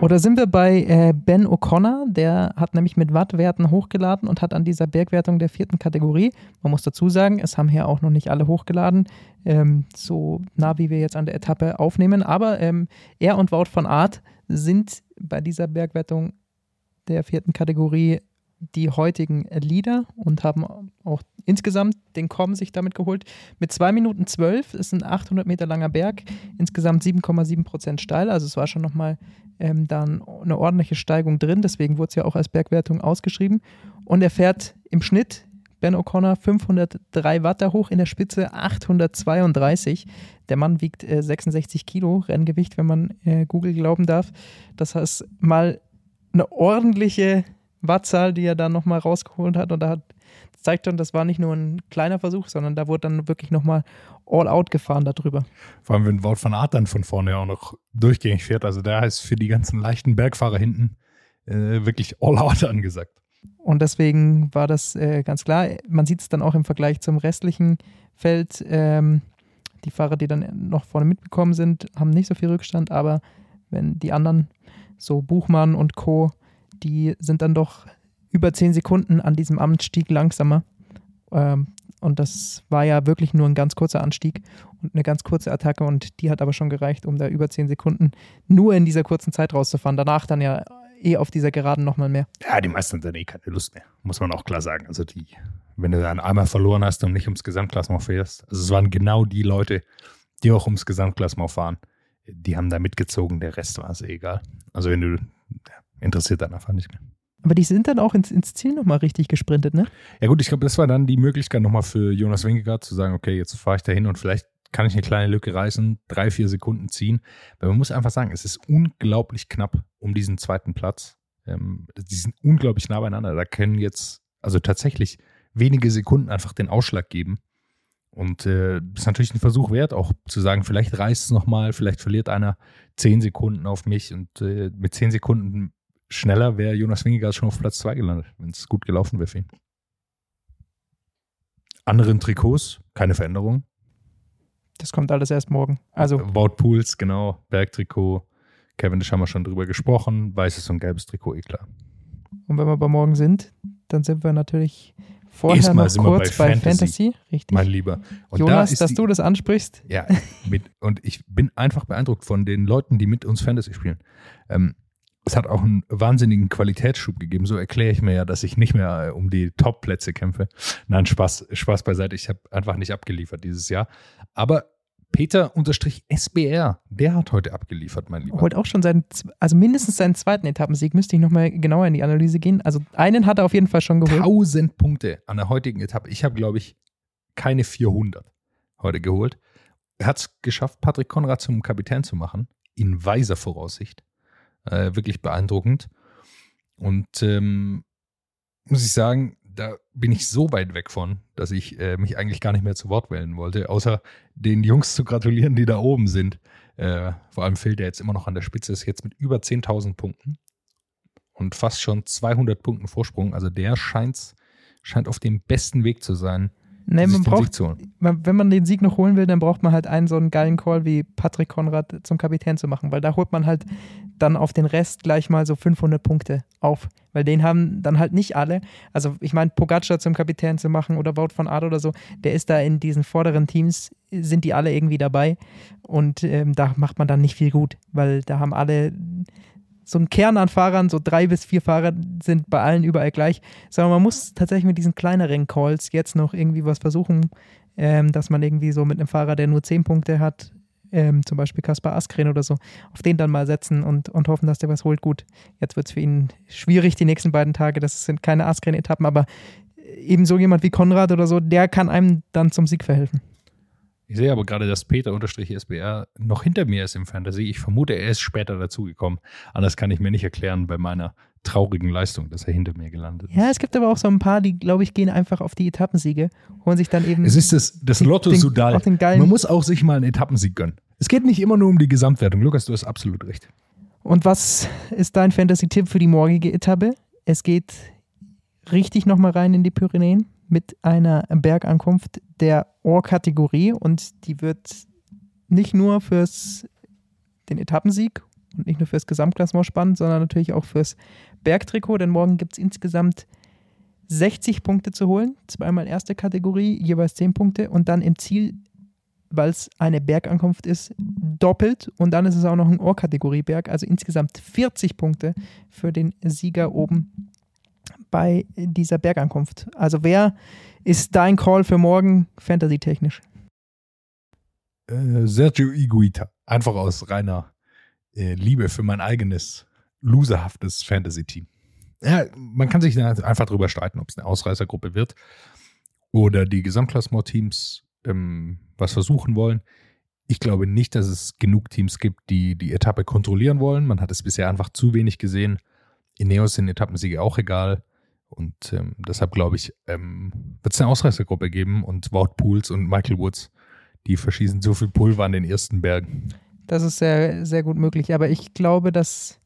Oder sind wir bei äh, Ben O'Connor, der hat nämlich mit Wattwerten hochgeladen und hat an dieser Bergwertung der vierten Kategorie, man muss dazu sagen, es haben hier auch noch nicht alle hochgeladen, ähm, so nah wie wir jetzt an der Etappe aufnehmen, aber ähm, er und Wout von Art sind bei dieser Bergwertung der vierten Kategorie die heutigen Leader und haben auch insgesamt den Com sich damit geholt. Mit 2 Minuten 12 ist ein 800 Meter langer Berg, insgesamt 7,7 Prozent steil. Also es war schon nochmal ähm, dann eine ordentliche Steigung drin. Deswegen wurde es ja auch als Bergwertung ausgeschrieben. Und er fährt im Schnitt, Ben O'Connor, 503 Watt da hoch, in der Spitze 832. Der Mann wiegt äh, 66 Kilo Renngewicht, wenn man äh, Google glauben darf. Das heißt, mal eine ordentliche Wattzahl, die er dann nochmal rausgeholt hat. Und da hat, zeigt schon, das war nicht nur ein kleiner Versuch, sondern da wurde dann wirklich nochmal all out gefahren darüber.
Vor allem, wenn Wout van Aert dann von vorne auch noch durchgängig fährt. Also da ist für die ganzen leichten Bergfahrer hinten äh, wirklich all out angesagt.
Und deswegen war das äh, ganz klar. Man sieht es dann auch im Vergleich zum restlichen Feld. Ähm, die Fahrer, die dann noch vorne mitbekommen sind, haben nicht so viel Rückstand, aber wenn die anderen, so Buchmann und Co., die sind dann doch über zehn Sekunden an diesem Anstieg langsamer. Ähm, und das war ja wirklich nur ein ganz kurzer Anstieg und eine ganz kurze Attacke und die hat aber schon gereicht, um da über zehn Sekunden nur in dieser kurzen Zeit rauszufahren. Danach dann ja eh auf dieser Geraden nochmal mehr.
Ja, die meisten dann eh keine Lust mehr, muss man auch klar sagen. Also die, wenn du dann einmal verloren hast und nicht ums Gesamtklassement fährst, also es waren genau die Leute, die auch ums Gesamtklassement fahren, die haben da mitgezogen, der Rest war es eh egal. Also wenn du interessiert dann einfach nicht mehr.
Aber die sind dann auch ins, ins Ziel nochmal richtig gesprintet, ne?
Ja gut, ich glaube, das war dann die Möglichkeit nochmal für Jonas Wingegaard zu sagen, okay, jetzt fahre ich da hin und vielleicht kann ich eine kleine Lücke reißen, drei, vier Sekunden ziehen. Weil man muss einfach sagen, es ist unglaublich knapp um diesen zweiten Platz. Ähm, die sind unglaublich nah beieinander. Da können jetzt, also tatsächlich wenige Sekunden einfach den Ausschlag geben. Und äh, ist natürlich ein Versuch wert, auch zu sagen, vielleicht reißt es nochmal, vielleicht verliert einer zehn Sekunden auf mich und äh, mit zehn Sekunden schneller wäre Jonas Wingegaard schon auf Platz zwei gelandet, wenn es gut gelaufen wäre für ihn. Anderen Trikots, keine Veränderung.
Das kommt alles erst morgen. Also
Wout Pools, genau, Bergtrikot. Kevin, das haben wir schon drüber gesprochen. Weißes und gelbes Trikot, eh klar.
Und wenn wir bei morgen sind, dann sind wir natürlich vorher
Erstmal
noch kurz
bei
bei,
Fantasy,
Fantasy. Richtig.
Mein Lieber. Und
Jonas,
da
dass
die,
du das ansprichst.
Ja, mit, und ich bin einfach beeindruckt von den Leuten, die mit uns Fantasy spielen. Ähm, es hat auch einen wahnsinnigen Qualitätsschub gegeben. So erkläre ich mir ja, dass ich nicht mehr äh, um die Top-Plätze kämpfe. Nein, Spaß, Spaß beiseite. Ich habe einfach nicht abgeliefert dieses Jahr. Aber Peter-SBR, der hat heute abgeliefert, mein Lieber.
Holt auch schon seinen, also mindestens seinen zweiten Etappensieg. Müsste ich nochmal genauer in die Analyse gehen. Also einen hat er auf jeden Fall schon geholt.
1000 Punkte an der heutigen Etappe. Ich habe, glaube ich, keine 400 heute geholt. Er hat es geschafft, Patrick Konrad zum Kapitän zu machen, in weiser Voraussicht. Äh, wirklich beeindruckend. Und ähm, muss ich sagen, da bin ich so weit weg von, dass ich äh, mich eigentlich gar nicht mehr zu Wort wählen wollte, außer den Jungs zu gratulieren, die da oben sind. Äh, vor allem fehlt er jetzt immer noch an der Spitze, ist jetzt mit über 10.000 Punkten und fast schon 200 Punkten Vorsprung. Also der scheint, scheint auf dem besten Weg zu sein,
Nee, man braucht, man- wenn man den Sieg noch holen will, dann braucht man halt einen so einen geilen Call wie Patrick Konrad zum Kapitän zu machen, weil da holt man halt dann auf den Rest gleich mal so 500 Punkte auf, weil den haben dann halt nicht alle. Also ich meine, Pogacar zum Kapitän zu machen oder Wout von Art oder so, der ist da in diesen vorderen Teams, sind die alle irgendwie dabei und ähm, da macht man dann nicht viel gut, weil da haben alle so ein Kern an Fahrern, so drei bis vier Fahrer sind bei allen überall gleich. Sondern man muss tatsächlich mit diesen kleineren Calls jetzt noch irgendwie was versuchen, ähm, dass man irgendwie so mit einem Fahrer, der nur zehn Punkte hat, ähm, zum Beispiel Kaspar Askren oder so, auf den dann mal setzen und, und hoffen, dass der was holt. Gut, jetzt wird es für ihn schwierig die nächsten beiden Tage. Das sind keine Askren-Etappen, aber eben so jemand wie Konrad oder so, der kann einem dann zum Sieg verhelfen.
Ich sehe aber gerade, dass Peter-SBR noch hinter mir ist im Fantasy. Ich vermute, er ist später dazugekommen. Anders kann ich mir nicht erklären bei meiner traurigen Leistung, dass er hinter mir gelandet ist.
Ja, es gibt aber auch so ein paar, die, glaube ich, gehen einfach auf die Etappensiege, holen sich dann eben.
Es ist das, das
Den-
Lotto
den-
Sudal.
auch den geilen-
Man muss auch sich mal einen Etappensieg gönnen. Es geht nicht immer nur um die Gesamtwertung. Lukas, du hast absolut recht.
Und was ist dein Fantasy-Tipp für die morgige Etappe? Es geht richtig nochmal rein in die Pyrenäen mit einer Bergankunft der Ohr-Kategorie und die wird nicht nur fürs den Etappensieg und nicht nur fürs Gesamtklassement spannend, sondern natürlich auch fürs Bergtrikot, denn morgen gibt es insgesamt 60 Punkte zu holen, zweimal erste Kategorie, jeweils 10 Punkte und dann im Ziel, weil es eine Bergankunft ist, doppelt und dann ist es auch noch ein Ohrkategorieberg, also insgesamt 40 Punkte für den Sieger oben bei dieser Bergankunft. Also wer ist dein Call für morgen fantasy-technisch?
Äh, Sergio Iguita. Einfach aus reiner äh, Liebe für mein eigenes loserhaftes Fantasy-Team. Ja, man kann sich einfach drüber streiten, ob es eine Ausreißergruppe wird oder die Gesamtklassement-Teams ähm, was versuchen wollen. Ich glaube nicht, dass es genug Teams gibt, die die Etappe kontrollieren wollen. Man hat es bisher einfach zu wenig gesehen. Ineos sind Etappensiege auch egal. Und ähm, deshalb glaube ich, ähm, wird es eine Ausreißergruppe geben und Wout Pools und Michael Woods, die verschießen so viel Pulver an den ersten Bergen.
Das ist sehr, sehr gut möglich. Aber ich glaube, dass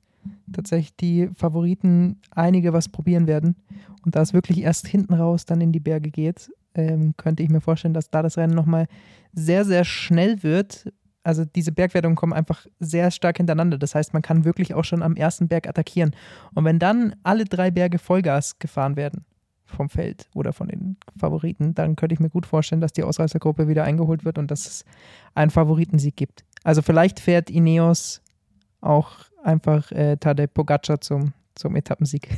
tatsächlich die Favoriten einige was probieren werden. Und da es wirklich erst hinten raus dann in die Berge geht, ähm, könnte ich mir vorstellen, dass da das Rennen nochmal sehr, sehr schnell wird. Also diese Bergwertungen kommen einfach sehr stark hintereinander. Das heißt, man kann wirklich auch schon am ersten Berg attackieren. Und wenn dann alle drei Berge Vollgas gefahren werden vom Feld oder von den Favoriten, dann könnte ich mir gut vorstellen, dass die Ausreißergruppe wieder eingeholt wird und dass es einen Favoritensieg gibt. Also vielleicht fährt Ineos auch einfach äh, Tadej Pogacar zum, zum Etappensieg. <laughs>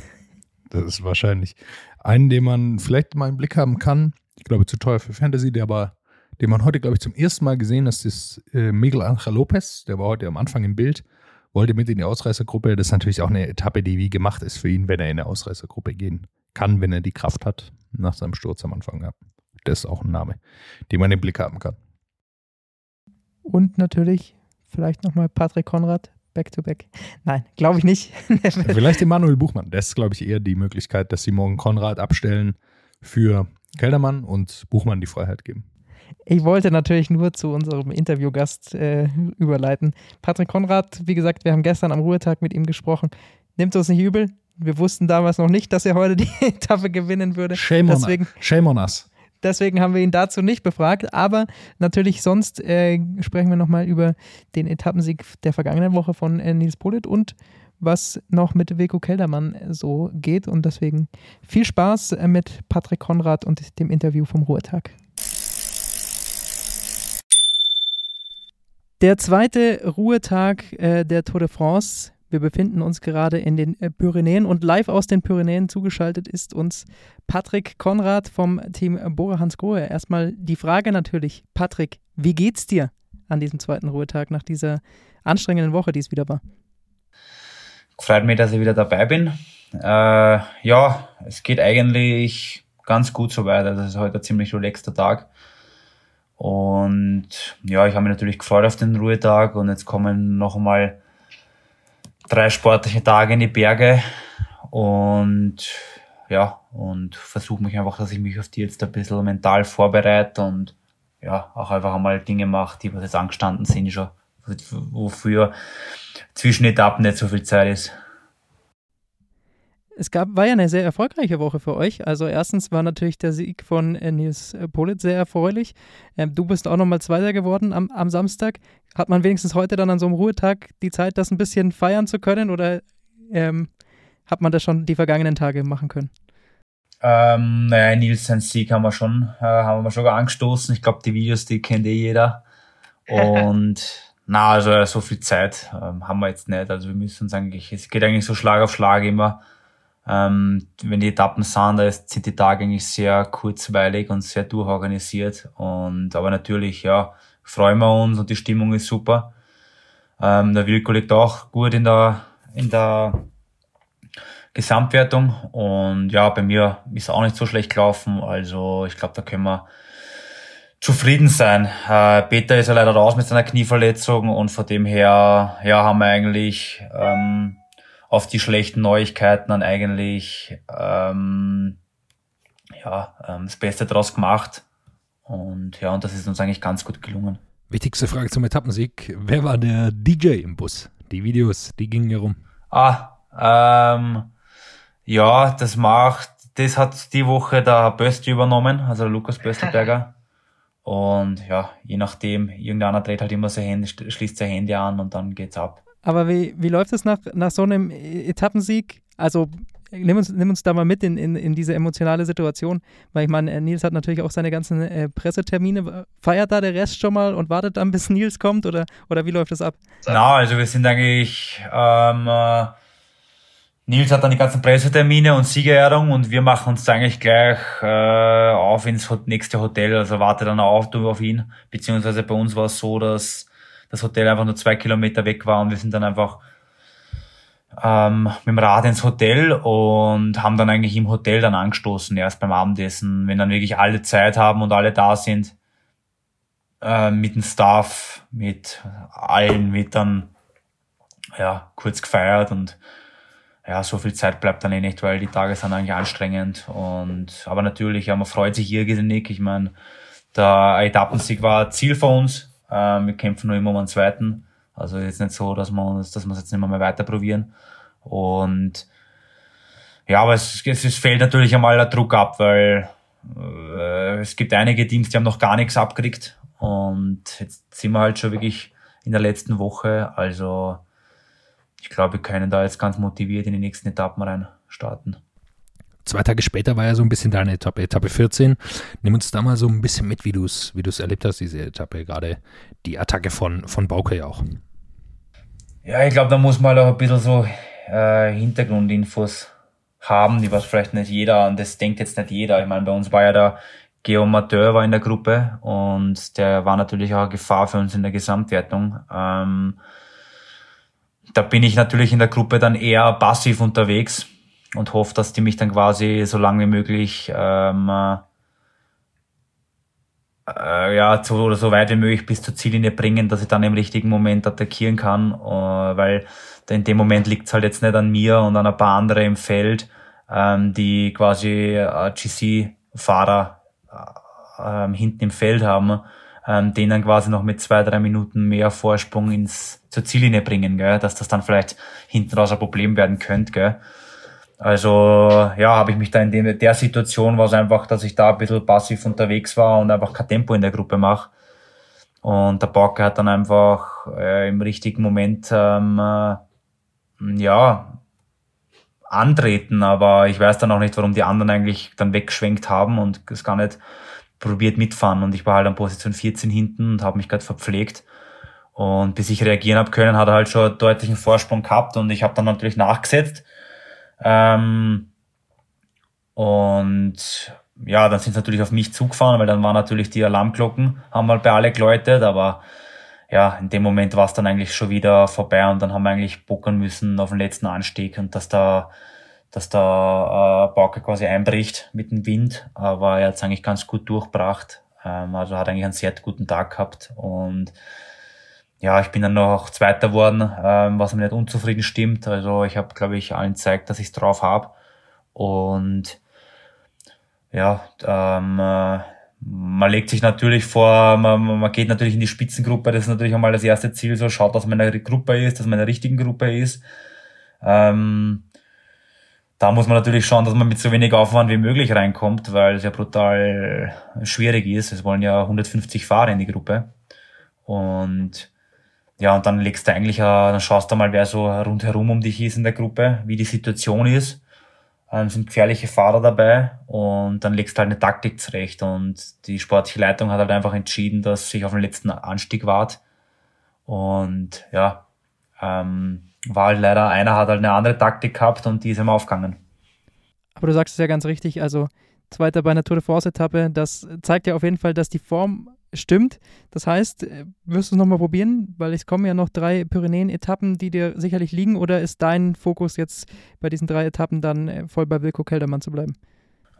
Das ist wahrscheinlich einen, den man vielleicht mal im Blick haben kann. Ich glaube, zu teuer für Fantasy, der aber, den man heute, glaube ich, zum ersten Mal gesehen hat, ist äh, Miguel Angel Lopez. Der war heute am Anfang im Bild, wollte mit in die Ausreißergruppe. Das ist natürlich auch eine Etappe, die wie gemacht ist für ihn, wenn er in eine Ausreißergruppe gehen kann, wenn er die Kraft hat, nach seinem Sturz am Anfang. Ja. Das ist auch ein Name, den man im Blick haben kann.
Und natürlich vielleicht nochmal Patrick Konrad, Back-to-back. Nein, glaube ich nicht. <laughs>
Vielleicht Emanuel Buchmann. Das ist, glaube ich, eher die Möglichkeit, dass sie morgen Konrad abstellen für Keldermann und Buchmann die Freiheit geben.
Ich wollte natürlich nur zu unserem Interviewgast äh, überleiten. Patrick Konrad, wie gesagt, wir haben gestern am Ruhetag mit ihm gesprochen. Nimmt uns nicht übel. Wir wussten damals noch nicht, dass er heute die <laughs> Etappe gewinnen würde.
Shame Deswegen, on, shame on us.
Deswegen haben wir ihn dazu nicht befragt. Aber natürlich sonst äh, sprechen wir nochmal über den Etappensieg der vergangenen Woche von äh, Nils Polit und was noch mit Veko Keldermann so geht. Und deswegen viel Spaß äh, mit Patrick Konrad und dem Interview vom Ruhetag. Der zweite Ruhetag äh, der Tour de France wir befinden uns gerade in den äh, Pyrenäen und live aus den Pyrenäen zugeschaltet ist uns Patrick Konrad vom Team Bora Hansgrohe. Erstmal die Frage natürlich, Patrick, wie geht's dir an diesem zweiten Ruhetag nach dieser anstrengenden Woche, die es wieder war?
Freut mich, dass ich wieder dabei bin. Äh, ja, es geht eigentlich ganz gut so weiter. Das ist heute ein ziemlich relaxter Tag. Und ja, ich habe mich natürlich gefreut auf den Ruhetag und jetzt kommen noch einmal drei sportliche Tage in die Berge. Und ja, und versuche mich einfach, dass ich mich auf die jetzt ein bisschen mental vorbereite und ja, auch einfach einmal Dinge mache, die was jetzt angestanden sind schon, wofür zwischen Etappen nicht so viel Zeit ist
es gab, war ja eine sehr erfolgreiche Woche für euch. Also erstens war natürlich der Sieg von äh, Nils Polit sehr erfreulich. Ähm, du bist auch nochmal Zweiter geworden am, am Samstag. Hat man wenigstens heute dann an so einem Ruhetag die Zeit, das ein bisschen feiern zu können oder ähm, hat man das schon die vergangenen Tage machen können?
Ähm, naja, Nils sein Sieg haben wir schon, äh, haben wir schon angestoßen. Ich glaube, die Videos, die kennt eh jeder. <laughs> Und na, also so viel Zeit ähm, haben wir jetzt nicht. Also wir müssen uns eigentlich, es geht eigentlich so Schlag auf Schlag immer. Ähm, wenn die Etappen sind, da sind die Tage eigentlich sehr kurzweilig und sehr durchorganisiert. Und aber natürlich, ja, freuen wir uns und die Stimmung ist super. Ähm, der Wilko liegt auch gut in der in der Gesamtwertung und ja, bei mir ist auch nicht so schlecht gelaufen. Also ich glaube, da können wir zufrieden sein. Äh, Peter ist ja leider raus mit seiner Knieverletzung und von dem her ja haben wir eigentlich ähm, auf die schlechten Neuigkeiten dann eigentlich ähm, ja, ähm, das Beste draus gemacht. Und ja, und das ist uns eigentlich ganz gut gelungen.
Wichtigste Frage zum Etappensieg. Wer war der DJ im Bus? Die Videos, die gingen ja rum.
Ah, ähm, ja, das macht, das hat die Woche der Bösti übernommen, also Lukas Böstelberger. <laughs> Und ja, je nachdem, irgendeiner dreht halt immer sein Handy, schließt sein Handy an und dann geht's ab.
Aber wie, wie läuft es nach, nach so einem Etappensieg? Also nimm uns, nimm uns da mal mit in, in, in diese emotionale Situation, weil ich meine, äh, Nils hat natürlich auch seine ganzen äh, Pressetermine. Feiert da der Rest schon mal und wartet dann, bis Nils kommt oder, oder wie läuft das ab?
Na, also wir sind eigentlich, ähm, äh, Nils hat dann die ganzen Pressetermine und Siegerehrung und wir machen uns eigentlich gleich äh, auf ins nächste Hotel, also warte dann auf, auf ihn, beziehungsweise bei uns war es so, dass das Hotel einfach nur zwei Kilometer weg war und wir sind dann einfach ähm, mit dem Rad ins Hotel und haben dann eigentlich im Hotel dann angestoßen, erst beim Abendessen, wenn dann wirklich alle Zeit haben und alle da sind, äh, mit dem Staff, mit allen wird dann ja kurz gefeiert und ja, so viel Zeit bleibt dann eh nicht, weil die Tage sind eigentlich anstrengend und aber natürlich, ja, man freut sich irrsinnig. Ich meine, der Etappensieg war Ziel für uns, ähm, wir kämpfen nur immer um einen zweiten. Also jetzt nicht so, dass wir uns, dass wir es jetzt nicht mehr weiter probieren. Und ja, aber es, es, es fällt natürlich einmal der Druck ab, weil äh, es gibt einige Teams, die haben noch gar nichts abgekriegt. Und jetzt sind wir halt schon wirklich in der letzten Woche. Also ich glaube, wir können da jetzt ganz motiviert in die nächsten Etappen rein starten.
Zwei Tage später war ja so ein bisschen deine Etappe, Etappe 14. Nimm uns da mal so ein bisschen mit, wie du es wie erlebt hast, diese Etappe, gerade die Attacke von, von Bauke ja auch.
Ja, ich glaube, da muss man auch ein bisschen so äh, Hintergrundinfos haben, die was vielleicht nicht jeder, und das denkt jetzt nicht jeder. Ich meine, bei uns war ja der Geomateur war in der Gruppe und der war natürlich auch eine Gefahr für uns in der Gesamtwertung. Ähm, da bin ich natürlich in der Gruppe dann eher passiv unterwegs und hoffe, dass die mich dann quasi so lange wie möglich ähm, äh, ja, so oder so weit wie möglich bis zur Ziellinie bringen, dass ich dann im richtigen Moment attackieren kann, äh, weil in dem Moment liegt es halt jetzt nicht an mir und an ein paar andere im Feld, ähm, die quasi äh, GC-Fahrer äh, hinten im Feld haben, ähm, denen quasi noch mit zwei, drei Minuten mehr Vorsprung ins zur Ziellinie bringen, gell? dass das dann vielleicht hinten raus ein Problem werden könnte. Gell? Also ja, habe ich mich da in der Situation war es einfach, dass ich da ein bisschen passiv unterwegs war und einfach kein Tempo in der Gruppe mache. Und der Bauke hat dann einfach äh, im richtigen Moment ähm, äh, ja antreten, aber ich weiß dann auch nicht, warum die anderen eigentlich dann weggeschwenkt haben und es gar nicht probiert mitfahren. Und ich war halt an Position 14 hinten und habe mich gerade verpflegt. Und bis ich reagieren habe können, hat er halt schon einen deutlichen Vorsprung gehabt und ich habe dann natürlich nachgesetzt. Ähm, und ja, dann sind sie natürlich auf mich zugefahren, weil dann waren natürlich die Alarmglocken, haben mal bei alle geläutet, aber ja, in dem Moment war es dann eigentlich schon wieder vorbei und dann haben wir eigentlich buckern müssen auf den letzten Anstieg und dass da, dass da äh, Bauke quasi einbricht mit dem Wind, aber er hat es eigentlich ganz gut durchbracht. Ähm, also hat eigentlich einen sehr guten Tag gehabt und ja, ich bin dann noch Zweiter geworden, ähm, was mir nicht unzufrieden stimmt. Also ich habe, glaube ich, allen gezeigt, dass ich es drauf habe. Und ja, ähm, äh, man legt sich natürlich vor, man, man geht natürlich in die Spitzengruppe, das ist natürlich einmal das erste Ziel, so schaut, dass man in einer Gruppe ist, dass man in einer richtigen Gruppe ist. Ähm, da muss man natürlich schauen, dass man mit so wenig Aufwand wie möglich reinkommt, weil es ja brutal schwierig ist. Es wollen ja 150 Fahrer in die Gruppe. Und ja, und dann legst du eigentlich, dann schaust du mal, wer so rundherum um dich ist in der Gruppe, wie die Situation ist. Ähm, sind gefährliche Fahrer dabei und dann legst du halt eine Taktik zurecht. Und die sportliche Leitung hat halt einfach entschieden, dass ich auf den letzten Anstieg wart. Und ja, ähm, war halt leider, einer hat halt eine andere Taktik gehabt und die ist ihm aufgegangen.
Aber du sagst es ja ganz richtig, also Zweiter bei einer Tour de France Etappe, das zeigt ja auf jeden Fall, dass die Form stimmt. Das heißt, äh, wirst du es nochmal probieren? Weil es kommen ja noch drei Pyrenäen-Etappen, die dir sicherlich liegen. Oder ist dein Fokus jetzt bei diesen drei Etappen dann äh, voll bei Wilko Keldermann zu bleiben?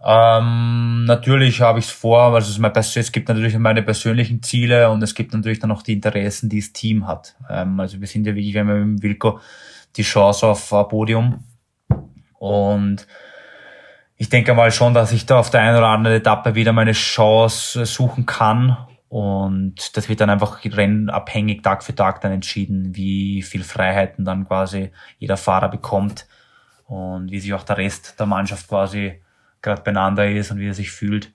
Ähm, natürlich habe ich es vor, also es, mein, es gibt natürlich meine persönlichen Ziele und es gibt natürlich dann auch die Interessen, die das Team hat. Ähm, also wir sind ja wirklich, wir haben mit Wilko die Chance auf ein Podium und ich denke mal schon, dass ich da auf der einen oder anderen Etappe wieder meine Chance suchen kann und das wird dann einfach rennabhängig Tag für Tag dann entschieden, wie viel Freiheiten dann quasi jeder Fahrer bekommt und wie sich auch der Rest der Mannschaft quasi gerade beieinander ist und wie er sich fühlt.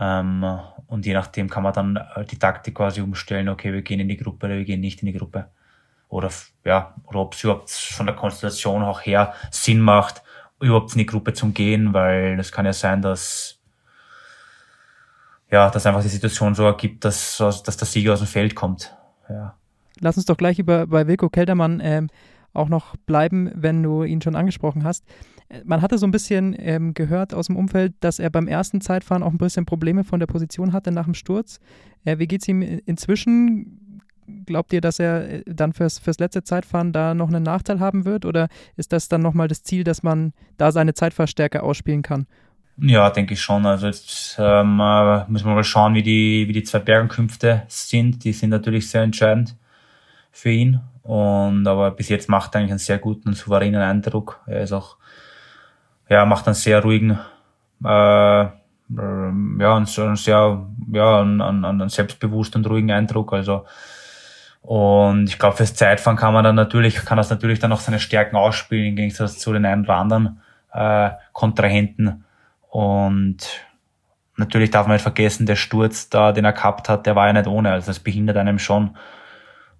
Ähm, und je nachdem kann man dann äh, die Taktik quasi umstellen, okay, wir gehen in die Gruppe oder wir gehen nicht in die Gruppe. Oder ja, oder ob es überhaupt von der Konstellation auch her Sinn macht, überhaupt in die Gruppe zu gehen, weil das kann ja sein, dass ja, dass einfach die Situation so ergibt, dass, dass der Sieger aus dem Feld kommt. Ja.
Lass uns doch gleich über bei Wilko Keldermann ähm, auch noch bleiben, wenn du ihn schon angesprochen hast. Äh, man hatte so ein bisschen ähm, gehört aus dem Umfeld, dass er beim ersten Zeitfahren auch ein bisschen Probleme von der Position hatte nach dem Sturz. Äh, wie geht es ihm inzwischen? Glaubt ihr, dass er äh, dann fürs, fürs letzte Zeitfahren da noch einen Nachteil haben wird? Oder ist das dann nochmal das Ziel, dass man da seine Zeitfahrstärke ausspielen kann?
Ja, denke ich schon. Also jetzt ähm, äh, müssen wir mal schauen, wie die, wie die zwei Bergenkünfte sind. Die sind natürlich sehr entscheidend für ihn. Und aber bis jetzt macht er eigentlich einen sehr guten souveränen Eindruck. Er ist auch, ja, macht einen sehr ruhigen, äh, ja, einen, einen sehr, ja, einen, einen selbstbewussten und ruhigen Eindruck. Also und ich glaube, fürs Zeitfahren kann man dann natürlich, kann das natürlich dann auch seine Stärken ausspielen, im Gegensatz zu den einen oder anderen äh, Kontrahenten. Und natürlich darf man nicht vergessen, der Sturz da, den er gehabt hat, der war ja nicht ohne, also das behindert einem schon.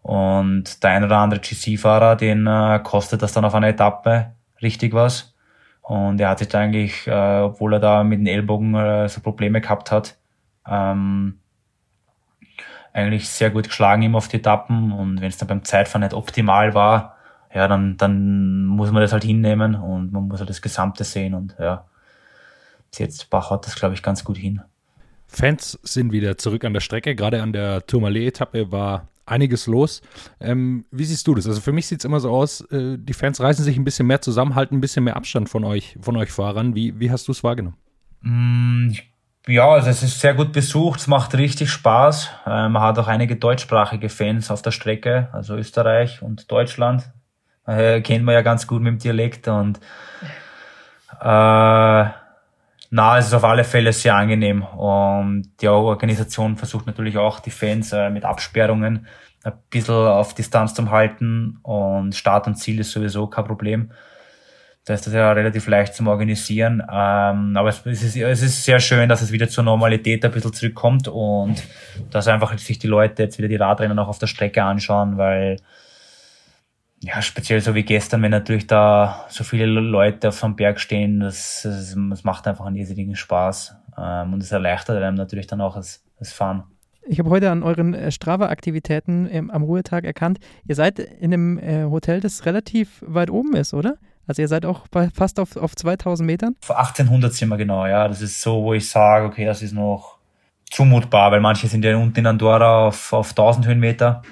Und der ein oder andere GC-Fahrer, den äh, kostet das dann auf einer Etappe richtig was. Und er hat sich da eigentlich, äh, obwohl er da mit den Ellbogen äh, so Probleme gehabt hat, ähm, eigentlich sehr gut geschlagen ihm auf die Etappen. Und wenn es dann beim Zeitfahren nicht optimal war, ja, dann, dann muss man das halt hinnehmen und man muss halt das Gesamte sehen und ja jetzt haut das, glaube ich, ganz gut hin.
Fans sind wieder zurück an der Strecke. Gerade an der Tourmalet-Etappe war einiges los. Ähm, wie siehst du das? Also für mich sieht es immer so aus, äh, die Fans reißen sich ein bisschen mehr zusammen, halten ein bisschen mehr Abstand von euch, von euch Fahrern. Wie, wie hast du es wahrgenommen?
Mm, Ja, also es ist sehr gut besucht, es macht richtig Spaß. Äh, man hat auch einige deutschsprachige Fans auf der Strecke, also Österreich und Deutschland. Äh, kennt man ja ganz gut mit dem Dialekt und äh, na, es ist auf alle Fälle sehr angenehm. Und die Organisation versucht natürlich auch die Fans äh, mit Absperrungen ein bisschen auf Distanz zu halten und Start und Ziel ist sowieso kein Problem. Da ist das ja relativ leicht zum Organisieren. Ähm, aber es ist, es ist sehr schön, dass es wieder zur Normalität ein bisschen zurückkommt und dass einfach sich die Leute jetzt wieder die Radrennen auch auf der Strecke anschauen, weil ja, speziell so wie gestern, wenn natürlich da so viele Leute auf so einem Berg stehen, das, das, das macht einfach einen irrsinnigen Spaß. Ähm, und es erleichtert einem natürlich dann auch das, das Fahren.
Ich habe heute an euren äh, Strava-Aktivitäten ähm, am Ruhetag erkannt, ihr seid in einem äh, Hotel, das relativ weit oben ist, oder? Also ihr seid auch bei fast auf, auf 2000 Metern?
Vor 1800 sind wir genau, ja. Das ist so, wo ich sage, okay, das ist noch zumutbar, weil manche sind ja unten in Andorra auf, auf 1000 Höhenmeter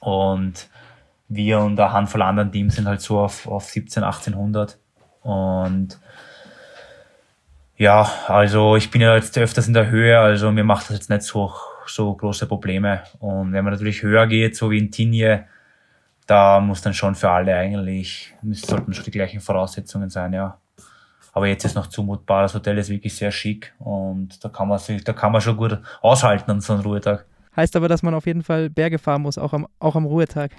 und wir und eine Handvoll anderen Teams sind halt so auf, auf 17, 1800 und ja, also ich bin ja jetzt öfters in der Höhe, also mir macht das jetzt nicht so, so große Probleme. Und wenn man natürlich höher geht, so wie in Tinje, da muss dann schon für alle eigentlich, sollten schon die gleichen Voraussetzungen sein, ja. Aber jetzt ist noch zumutbar. Das Hotel ist wirklich sehr schick und da kann man sich, da kann man schon gut aushalten an so einem Ruhetag.
Heißt aber, dass man auf jeden Fall Berge fahren muss, auch am, auch am Ruhetag.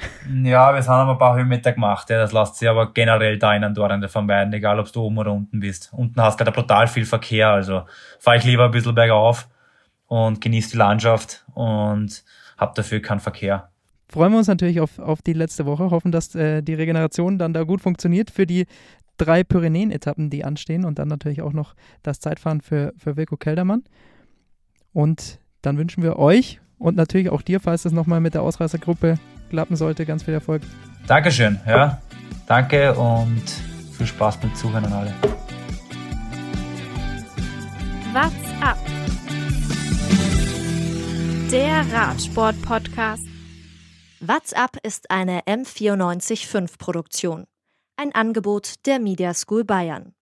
Ja, wir haben ein paar Höhenmeter gemacht. Ja, das lässt sich aber generell da in Andorra vermeiden, egal ob du oben oder unten bist. Unten hast du da brutal viel Verkehr, also fahre ich lieber ein bisschen bergauf und genieße die Landschaft und hab dafür keinen Verkehr.
Freuen wir uns natürlich auf, auf die letzte Woche, hoffen, dass äh, die Regeneration dann da gut funktioniert für die drei Pyrenäen-Etappen, die anstehen und dann natürlich auch noch das Zeitfahren für, für Wilko Keldermann. Und dann wünschen wir euch und natürlich auch dir, falls das nochmal mit der Ausreißergruppe klappen sollte, ganz viel Erfolg.
Dankeschön, ja. Danke und viel Spaß beim Zuhören an alle.
What's up? Der Radsport-Podcast.
What's up ist eine M945 Produktion. Ein Angebot der Media School Bayern.